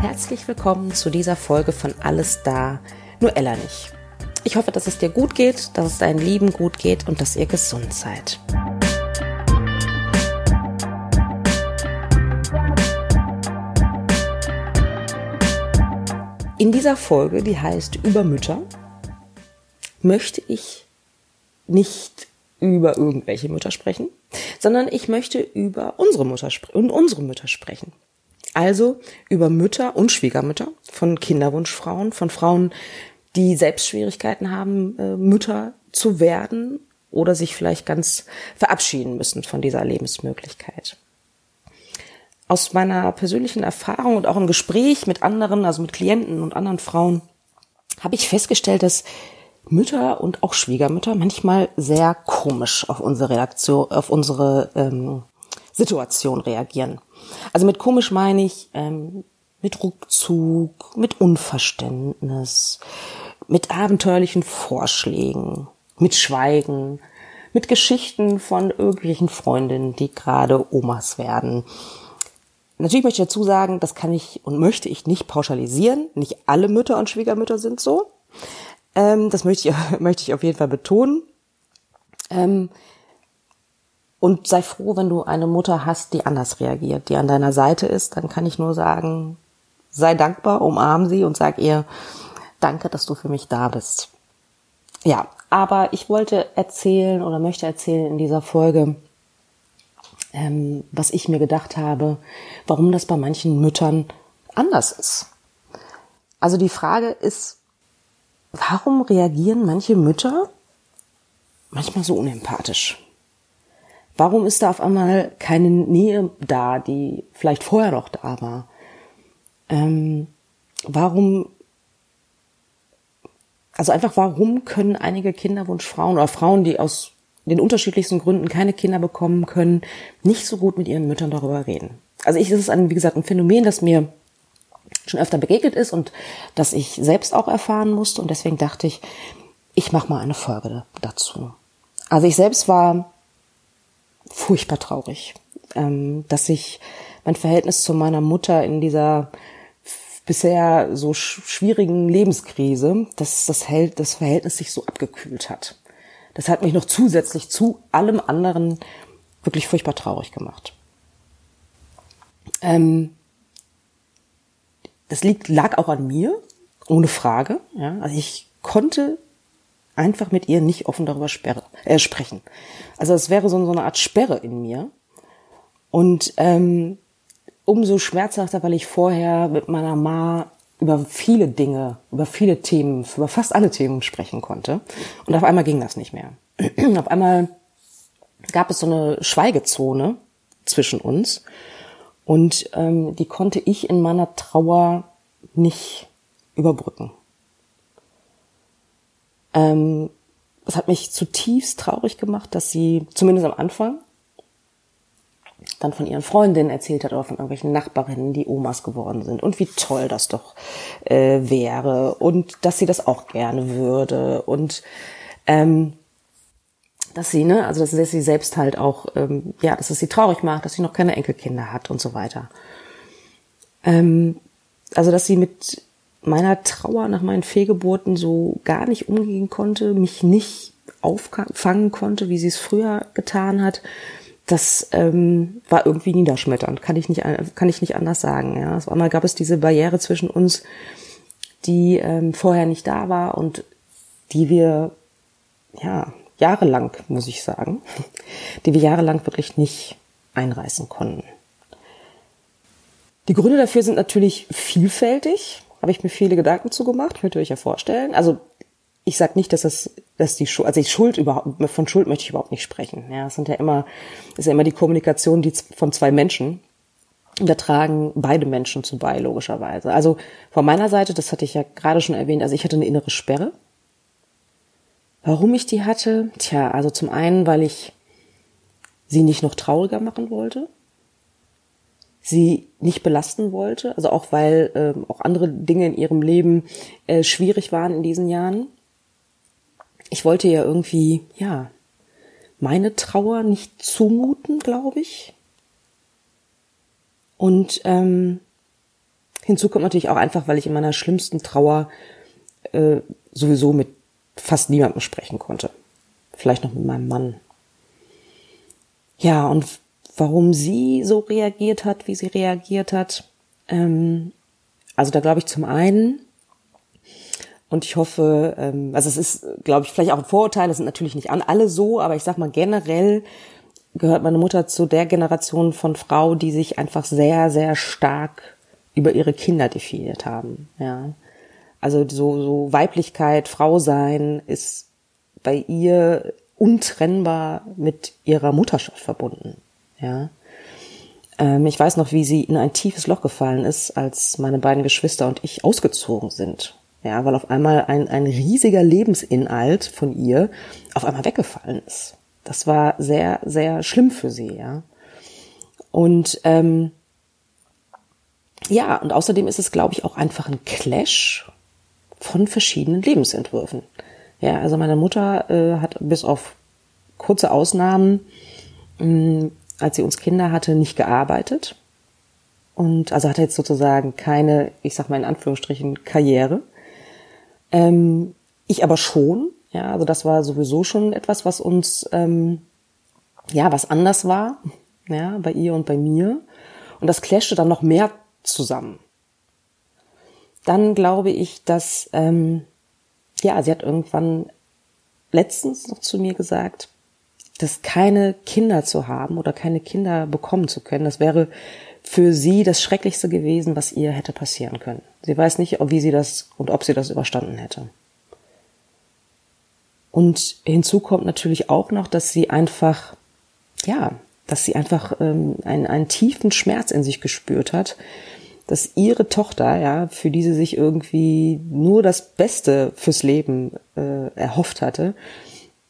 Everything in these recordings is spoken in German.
Herzlich willkommen zu dieser Folge von Alles da, nur Ella nicht. Ich hoffe, dass es dir gut geht, dass es deinen Lieben gut geht und dass ihr gesund seid. In dieser Folge, die heißt Über Mütter, möchte ich nicht über irgendwelche Mütter sprechen, sondern ich möchte über unsere Mutter und unsere Mütter sprechen. Also über Mütter und Schwiegermütter von Kinderwunschfrauen, von Frauen, die selbst Schwierigkeiten haben, äh, Mütter zu werden oder sich vielleicht ganz verabschieden müssen von dieser Lebensmöglichkeit aus meiner persönlichen Erfahrung und auch im Gespräch mit anderen, also mit Klienten und anderen Frauen, habe ich festgestellt, dass Mütter und auch Schwiegermütter manchmal sehr komisch auf unsere Reaktion, auf unsere ähm, Situation reagieren. Also mit komisch meine ich ähm, mit Rückzug, mit Unverständnis, mit abenteuerlichen Vorschlägen, mit Schweigen, mit Geschichten von irgendwelchen Freundinnen, die gerade Omas werden Natürlich möchte ich dazu sagen, das kann ich und möchte ich nicht pauschalisieren. Nicht alle Mütter und Schwiegermütter sind so. Ähm, das möchte ich, möchte ich auf jeden Fall betonen. Ähm, und sei froh, wenn du eine Mutter hast, die anders reagiert, die an deiner Seite ist. Dann kann ich nur sagen, sei dankbar, umarm sie und sag ihr, danke, dass du für mich da bist. Ja, aber ich wollte erzählen oder möchte erzählen in dieser Folge, ähm, was ich mir gedacht habe, warum das bei manchen Müttern anders ist. Also die Frage ist, warum reagieren manche Mütter manchmal so unempathisch? Warum ist da auf einmal keine Nähe da, die vielleicht vorher noch da war? Ähm, warum, also einfach warum können einige Kinderwunschfrauen oder Frauen, die aus den unterschiedlichsten Gründen keine Kinder bekommen können, nicht so gut mit ihren Müttern darüber reden. Also ich, das ist ein, wie gesagt, ein Phänomen, das mir schon öfter begegnet ist und das ich selbst auch erfahren musste und deswegen dachte ich, ich mache mal eine Folge dazu. Also ich selbst war furchtbar traurig, ähm, dass ich mein Verhältnis zu meiner Mutter in dieser bisher so schwierigen Lebenskrise, dass das, Verhältnis sich so abgekühlt hat das hat mich noch zusätzlich zu allem anderen wirklich furchtbar traurig gemacht. Ähm, das liegt, lag auch an mir, ohne Frage. Ja? Also ich konnte einfach mit ihr nicht offen darüber sperre, äh, sprechen. Also es wäre so, so eine Art Sperre in mir. Und ähm, umso schmerzhafter, weil ich vorher mit meiner Ma über viele Dinge, über viele Themen, über fast alle Themen sprechen konnte. Und auf einmal ging das nicht mehr. auf einmal gab es so eine Schweigezone zwischen uns und ähm, die konnte ich in meiner Trauer nicht überbrücken. Ähm, es hat mich zutiefst traurig gemacht, dass sie zumindest am Anfang dann von ihren Freundinnen erzählt hat oder von irgendwelchen Nachbarinnen, die Omas geworden sind und wie toll das doch äh, wäre und dass sie das auch gerne würde und ähm, dass sie, ne, also dass sie selbst halt auch, ähm, ja, dass es sie traurig macht, dass sie noch keine Enkelkinder hat und so weiter. Ähm, also dass sie mit meiner Trauer nach meinen Fehlgeburten so gar nicht umgehen konnte, mich nicht auffangen konnte, wie sie es früher getan hat das ähm, war irgendwie niederschmetternd, kann ich nicht, kann ich nicht anders sagen. Ja. Auf einmal gab es diese Barriere zwischen uns, die ähm, vorher nicht da war und die wir ja jahrelang, muss ich sagen, die wir jahrelang wirklich nicht einreißen konnten. Die Gründe dafür sind natürlich vielfältig, habe ich mir viele Gedanken zugemacht, könnt ihr euch ja vorstellen. Also ich sage nicht, dass das, dass die Schuld, also ich Schuld überhaupt, von Schuld möchte ich überhaupt nicht sprechen. Ja, es sind ja immer, ist ja immer die Kommunikation die von zwei Menschen. Da tragen beide Menschen zu bei, logischerweise. Also von meiner Seite, das hatte ich ja gerade schon erwähnt, also ich hatte eine innere Sperre. Warum ich die hatte? Tja, also zum einen, weil ich sie nicht noch trauriger machen wollte, sie nicht belasten wollte, also auch weil äh, auch andere Dinge in ihrem Leben äh, schwierig waren in diesen Jahren ich wollte ihr irgendwie, ja, meine Trauer nicht zumuten, glaube ich. Und ähm, hinzu kommt natürlich auch einfach, weil ich in meiner schlimmsten Trauer äh, sowieso mit fast niemandem sprechen konnte. Vielleicht noch mit meinem Mann. Ja, und warum sie so reagiert hat, wie sie reagiert hat. Ähm, also da glaube ich zum einen, und ich hoffe, ähm, also es ist, glaube ich, vielleicht auch ein Vorurteil, das sind natürlich nicht alle so, aber ich sag mal generell gehört meine Mutter zu der Generation von Frau, die sich einfach sehr, sehr stark über ihre Kinder definiert haben. Ja. Also so, so Weiblichkeit, Frau sein ist bei ihr untrennbar mit ihrer Mutterschaft verbunden. Ja. Ähm, ich weiß noch, wie sie in ein tiefes Loch gefallen ist, als meine beiden Geschwister und ich ausgezogen sind. Ja, weil auf einmal ein, ein riesiger Lebensinhalt von ihr auf einmal weggefallen ist. Das war sehr, sehr schlimm für sie, ja. Und ähm, ja, und außerdem ist es, glaube ich, auch einfach ein Clash von verschiedenen Lebensentwürfen. Ja, also meine Mutter äh, hat bis auf kurze Ausnahmen, mh, als sie uns Kinder hatte, nicht gearbeitet. Und also hatte jetzt sozusagen keine, ich sag mal in Anführungsstrichen, Karriere. Ähm, ich aber schon. Ja, also das war sowieso schon etwas, was uns, ähm, ja, was anders war. Ja, bei ihr und bei mir. Und das clashte dann noch mehr zusammen. Dann glaube ich, dass, ähm, ja, sie hat irgendwann letztens noch zu mir gesagt, dass keine Kinder zu haben oder keine Kinder bekommen zu können, das wäre für sie das Schrecklichste gewesen, was ihr hätte passieren können. Sie weiß nicht, wie sie das und ob sie das überstanden hätte. Und hinzu kommt natürlich auch noch, dass sie einfach, ja, dass sie einfach ähm, einen, einen tiefen Schmerz in sich gespürt hat, dass ihre Tochter, ja, für die sie sich irgendwie nur das Beste fürs Leben äh, erhofft hatte,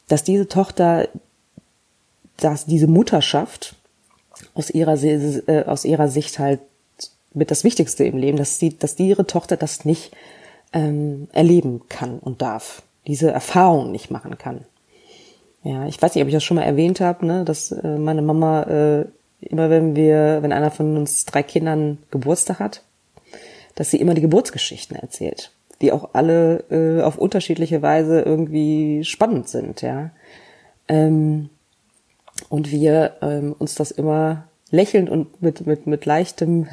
dass diese Tochter, dass diese Mutterschaft aus ihrer, äh, aus ihrer Sicht halt mit das Wichtigste im Leben, dass sie, dass die ihre Tochter das nicht ähm, erleben kann und darf, diese Erfahrung nicht machen kann. Ja, ich weiß nicht, ob ich das schon mal erwähnt habe, ne, dass äh, meine Mama äh, immer, wenn wir, wenn einer von uns drei Kindern Geburtstag hat, dass sie immer die Geburtsgeschichten erzählt, die auch alle äh, auf unterschiedliche Weise irgendwie spannend sind, ja. Ähm, und wir ähm, uns das immer lächelnd und mit, mit, mit leichtem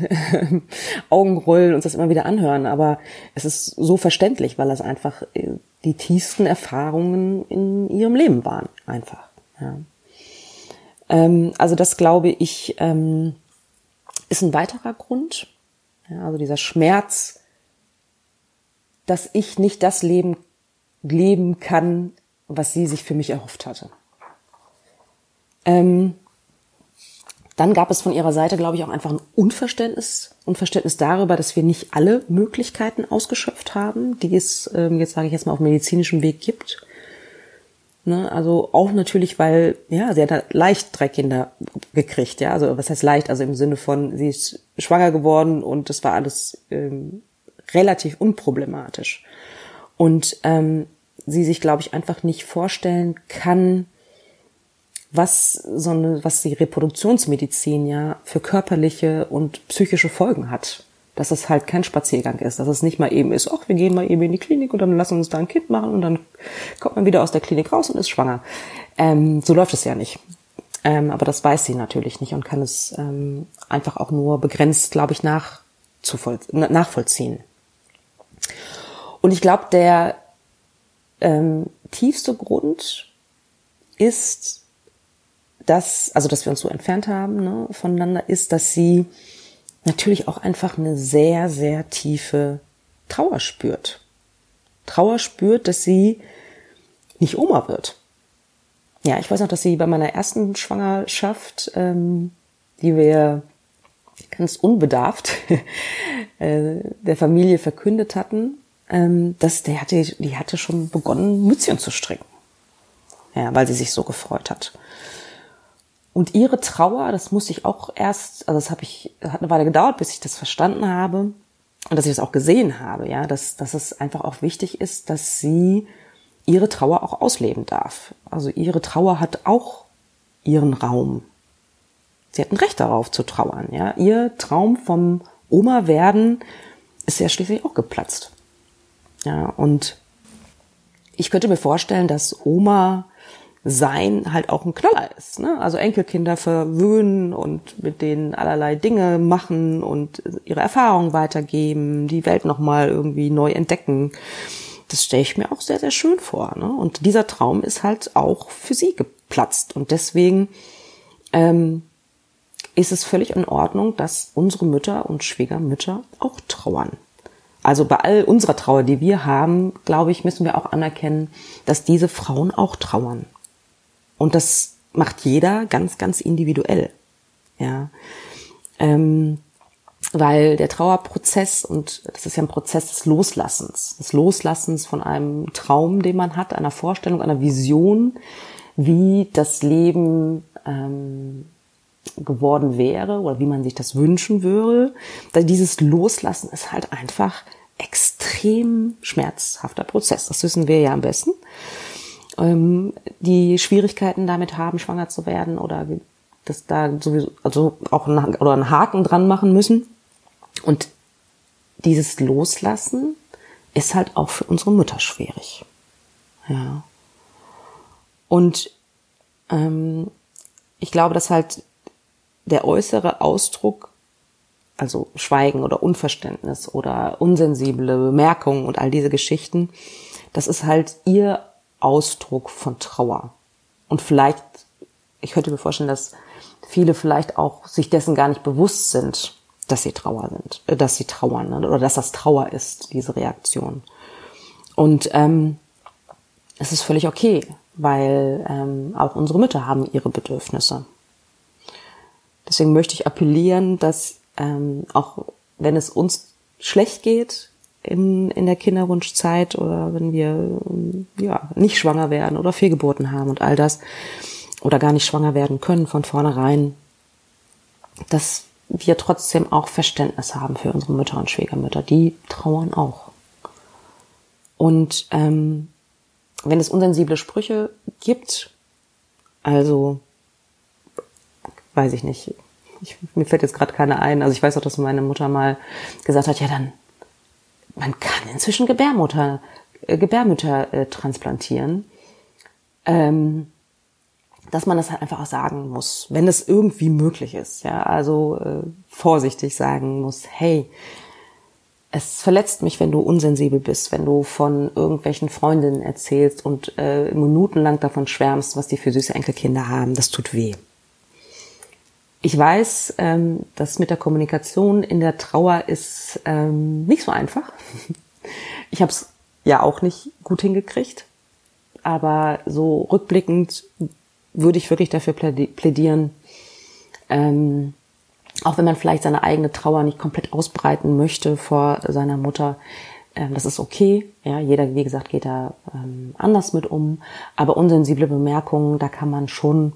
Augenrollen uns das immer wieder anhören. Aber es ist so verständlich, weil das einfach äh, die tiefsten Erfahrungen in ihrem Leben waren. Einfach. Ja. Ähm, also das glaube ich ähm, ist ein weiterer Grund. Ja, also dieser Schmerz, dass ich nicht das Leben leben kann, was sie sich für mich erhofft hatte. Ähm, dann gab es von ihrer Seite, glaube ich, auch einfach ein Unverständnis, Unverständnis darüber, dass wir nicht alle Möglichkeiten ausgeschöpft haben, die es ähm, jetzt sage ich jetzt mal auf medizinischem Weg gibt. Ne, also auch natürlich, weil ja, sie hat halt leicht drei Kinder gekriegt, ja. Also was heißt leicht? Also im Sinne von, sie ist schwanger geworden und das war alles ähm, relativ unproblematisch. Und ähm, sie sich, glaube ich, einfach nicht vorstellen kann, was so eine, was die Reproduktionsmedizin ja für körperliche und psychische Folgen hat. Dass es halt kein Spaziergang ist, dass es nicht mal eben ist, ach, wir gehen mal eben in die Klinik und dann lassen uns da ein Kind machen und dann kommt man wieder aus der Klinik raus und ist schwanger. Ähm, so läuft es ja nicht. Ähm, aber das weiß sie natürlich nicht und kann es ähm, einfach auch nur begrenzt, glaube ich, nach, nachvollziehen. Und ich glaube, der ähm, tiefste Grund ist dass, also dass wir uns so entfernt haben ne, voneinander, ist, dass sie natürlich auch einfach eine sehr, sehr tiefe Trauer spürt. Trauer spürt, dass sie nicht Oma wird. Ja, ich weiß noch, dass sie bei meiner ersten Schwangerschaft, ähm, die wir ganz unbedarft äh, der Familie verkündet hatten, ähm, dass der hatte, die hatte schon begonnen, Mützchen zu stricken. Ja, weil sie sich so gefreut hat. Und ihre Trauer, das musste ich auch erst, also das habe ich, hat eine Weile gedauert, bis ich das verstanden habe und dass ich das auch gesehen habe, ja, dass, dass es einfach auch wichtig ist, dass sie ihre Trauer auch ausleben darf. Also ihre Trauer hat auch ihren Raum. Sie hat ein Recht darauf zu trauern. Ja, ihr Traum vom Oma werden ist ja schließlich auch geplatzt. Ja, und ich könnte mir vorstellen, dass Oma sein halt auch ein Knaller ist. Ne? Also Enkelkinder verwöhnen und mit denen allerlei Dinge machen und ihre Erfahrungen weitergeben, die Welt nochmal irgendwie neu entdecken. Das stelle ich mir auch sehr, sehr schön vor. Ne? Und dieser Traum ist halt auch für sie geplatzt. Und deswegen ähm, ist es völlig in Ordnung, dass unsere Mütter und Schwiegermütter auch trauern. Also bei all unserer Trauer, die wir haben, glaube ich, müssen wir auch anerkennen, dass diese Frauen auch trauern. Und das macht jeder ganz, ganz individuell. Ja. Ähm, weil der Trauerprozess, und das ist ja ein Prozess des Loslassens, des Loslassens von einem Traum, den man hat, einer Vorstellung, einer Vision, wie das Leben ähm, geworden wäre oder wie man sich das wünschen würde. Dieses Loslassen ist halt einfach extrem schmerzhafter Prozess. Das wissen wir ja am besten ähm, die Schwierigkeiten damit haben, schwanger zu werden oder das da sowieso, also auch einen, oder einen Haken dran machen müssen. Und dieses Loslassen ist halt auch für unsere Mütter schwierig. Ja. Und ähm, ich glaube, dass halt der äußere Ausdruck, also Schweigen oder Unverständnis oder unsensible Bemerkungen und all diese Geschichten, das ist halt ihr Ausdruck von Trauer. Und vielleicht, ich könnte mir vorstellen, dass viele vielleicht auch sich dessen gar nicht bewusst sind, dass sie Trauer sind, äh, dass sie trauern ne, oder dass das Trauer ist, diese Reaktion. Und ähm, es ist völlig okay, weil ähm, auch unsere Mütter haben ihre Bedürfnisse. Deswegen möchte ich appellieren, dass ähm, auch wenn es uns schlecht geht, in, in der Kinderwunschzeit oder wenn wir ja nicht schwanger werden oder Fehlgeburten haben und all das oder gar nicht schwanger werden können von vornherein, dass wir trotzdem auch Verständnis haben für unsere Mütter und Schwiegermütter. Die trauern auch. Und ähm, wenn es unsensible Sprüche gibt, also weiß ich nicht, ich, mir fällt jetzt gerade keine ein. Also ich weiß auch, dass meine Mutter mal gesagt hat, ja dann man kann inzwischen Gebärmutter, äh, Gebärmütter äh, transplantieren. Ähm, dass man das halt einfach auch sagen muss, wenn es irgendwie möglich ist. Ja, also äh, vorsichtig sagen muss, hey, es verletzt mich, wenn du unsensibel bist, wenn du von irgendwelchen Freundinnen erzählst und äh, minutenlang davon schwärmst, was die für süße Enkelkinder haben. Das tut weh. Ich weiß, ähm, dass mit der Kommunikation in der Trauer ist ähm, nicht so einfach. Ich habe es ja auch nicht gut hingekriegt, aber so rückblickend würde ich wirklich dafür plädieren, ähm, auch wenn man vielleicht seine eigene Trauer nicht komplett ausbreiten möchte vor seiner Mutter, ähm, das ist okay. Ja, jeder, wie gesagt, geht da ähm, anders mit um. Aber unsensible Bemerkungen, da kann man schon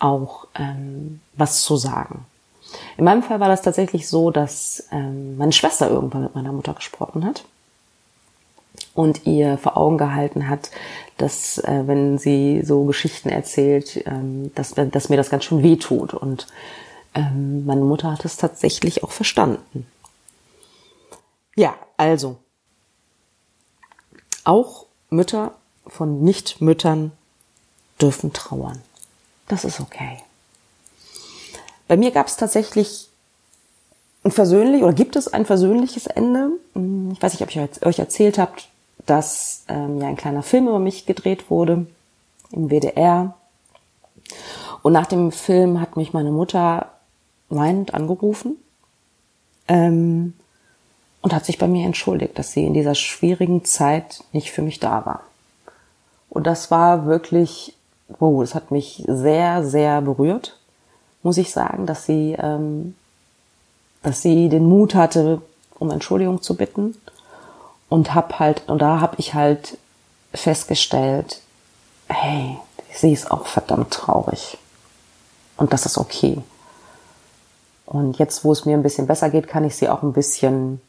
auch ähm, was zu sagen. In meinem Fall war das tatsächlich so, dass ähm, meine Schwester irgendwann mit meiner Mutter gesprochen hat und ihr vor Augen gehalten hat, dass äh, wenn sie so Geschichten erzählt, ähm, dass, dass mir das ganz schön weh tut. Und ähm, meine Mutter hat es tatsächlich auch verstanden. Ja, also auch Mütter von Nichtmüttern dürfen trauern. Das ist okay. Bei mir gab es tatsächlich ein versöhnlich oder gibt es ein versöhnliches Ende. Hm, ich weiß nicht, ob ich euch erzählt habt, dass ähm, ja ein kleiner Film über mich gedreht wurde im WDR. Und nach dem Film hat mich meine Mutter weinend angerufen ähm, und hat sich bei mir entschuldigt, dass sie in dieser schwierigen Zeit nicht für mich da war. Und das war wirklich wow, das hat mich sehr, sehr berührt, muss ich sagen, dass sie, ähm, dass sie den Mut hatte, um Entschuldigung zu bitten. Und hab halt, und da habe ich halt festgestellt, hey, sie ist auch verdammt traurig. Und das ist okay. Und jetzt, wo es mir ein bisschen besser geht, kann ich sie auch ein bisschen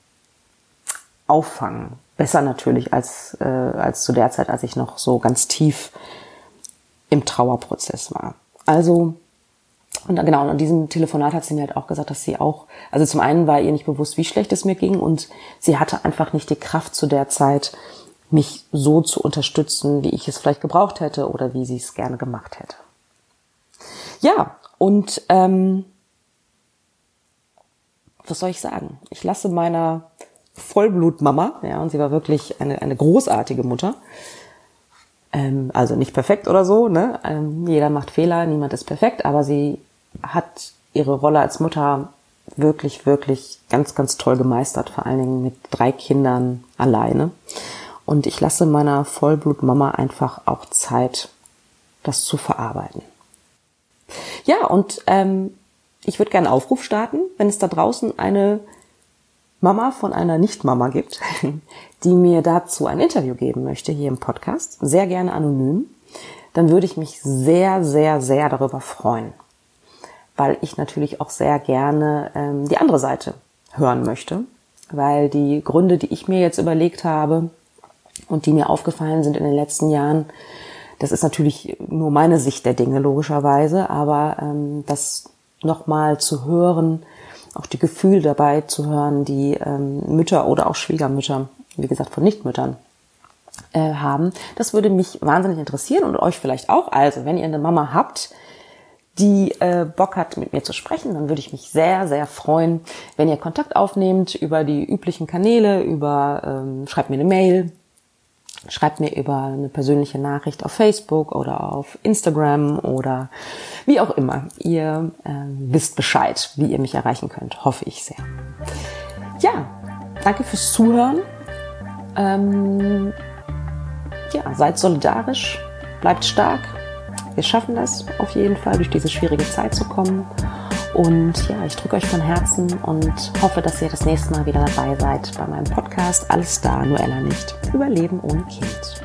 auffangen, besser natürlich als, äh, als zu der Zeit, als ich noch so ganz tief im Trauerprozess war. Also, und genau, und an diesem Telefonat hat sie mir halt auch gesagt, dass sie auch, also zum einen war ihr nicht bewusst, wie schlecht es mir ging und sie hatte einfach nicht die Kraft zu der Zeit, mich so zu unterstützen, wie ich es vielleicht gebraucht hätte oder wie sie es gerne gemacht hätte. Ja, und ähm, was soll ich sagen? Ich lasse meiner Vollblutmama, ja, und sie war wirklich eine, eine großartige Mutter. Ähm, also nicht perfekt oder so, ne? Ähm, jeder macht Fehler, niemand ist perfekt, aber sie hat ihre Rolle als Mutter wirklich, wirklich ganz, ganz toll gemeistert, vor allen Dingen mit drei Kindern alleine. Und ich lasse meiner Vollblutmama einfach auch Zeit, das zu verarbeiten. Ja, und ähm, ich würde gerne Aufruf starten, wenn es da draußen eine Mama von einer Nicht-Mama gibt, die mir dazu ein Interview geben möchte hier im Podcast, sehr gerne anonym, dann würde ich mich sehr, sehr, sehr darüber freuen, weil ich natürlich auch sehr gerne ähm, die andere Seite hören möchte, weil die Gründe, die ich mir jetzt überlegt habe und die mir aufgefallen sind in den letzten Jahren, das ist natürlich nur meine Sicht der Dinge logischerweise, aber ähm, das nochmal zu hören, auch die Gefühle dabei zu hören, die ähm, Mütter oder auch Schwiegermütter, wie gesagt von Nichtmüttern, äh, haben. Das würde mich wahnsinnig interessieren und euch vielleicht auch. Also, wenn ihr eine Mama habt, die äh, Bock hat, mit mir zu sprechen, dann würde ich mich sehr, sehr freuen, wenn ihr Kontakt aufnehmt über die üblichen Kanäle, über ähm, schreibt mir eine Mail, Schreibt mir über eine persönliche Nachricht auf Facebook oder auf Instagram oder wie auch immer. Ihr äh, wisst Bescheid, wie ihr mich erreichen könnt. Hoffe ich sehr. Ja, danke fürs Zuhören. Ähm, ja, seid solidarisch, bleibt stark. Wir schaffen das auf jeden Fall, durch diese schwierige Zeit zu kommen. Und ja, ich drücke euch von Herzen und hoffe, dass ihr das nächste Mal wieder dabei seid bei meinem Podcast Alles da, nur Ella nicht. Überleben ohne Kind.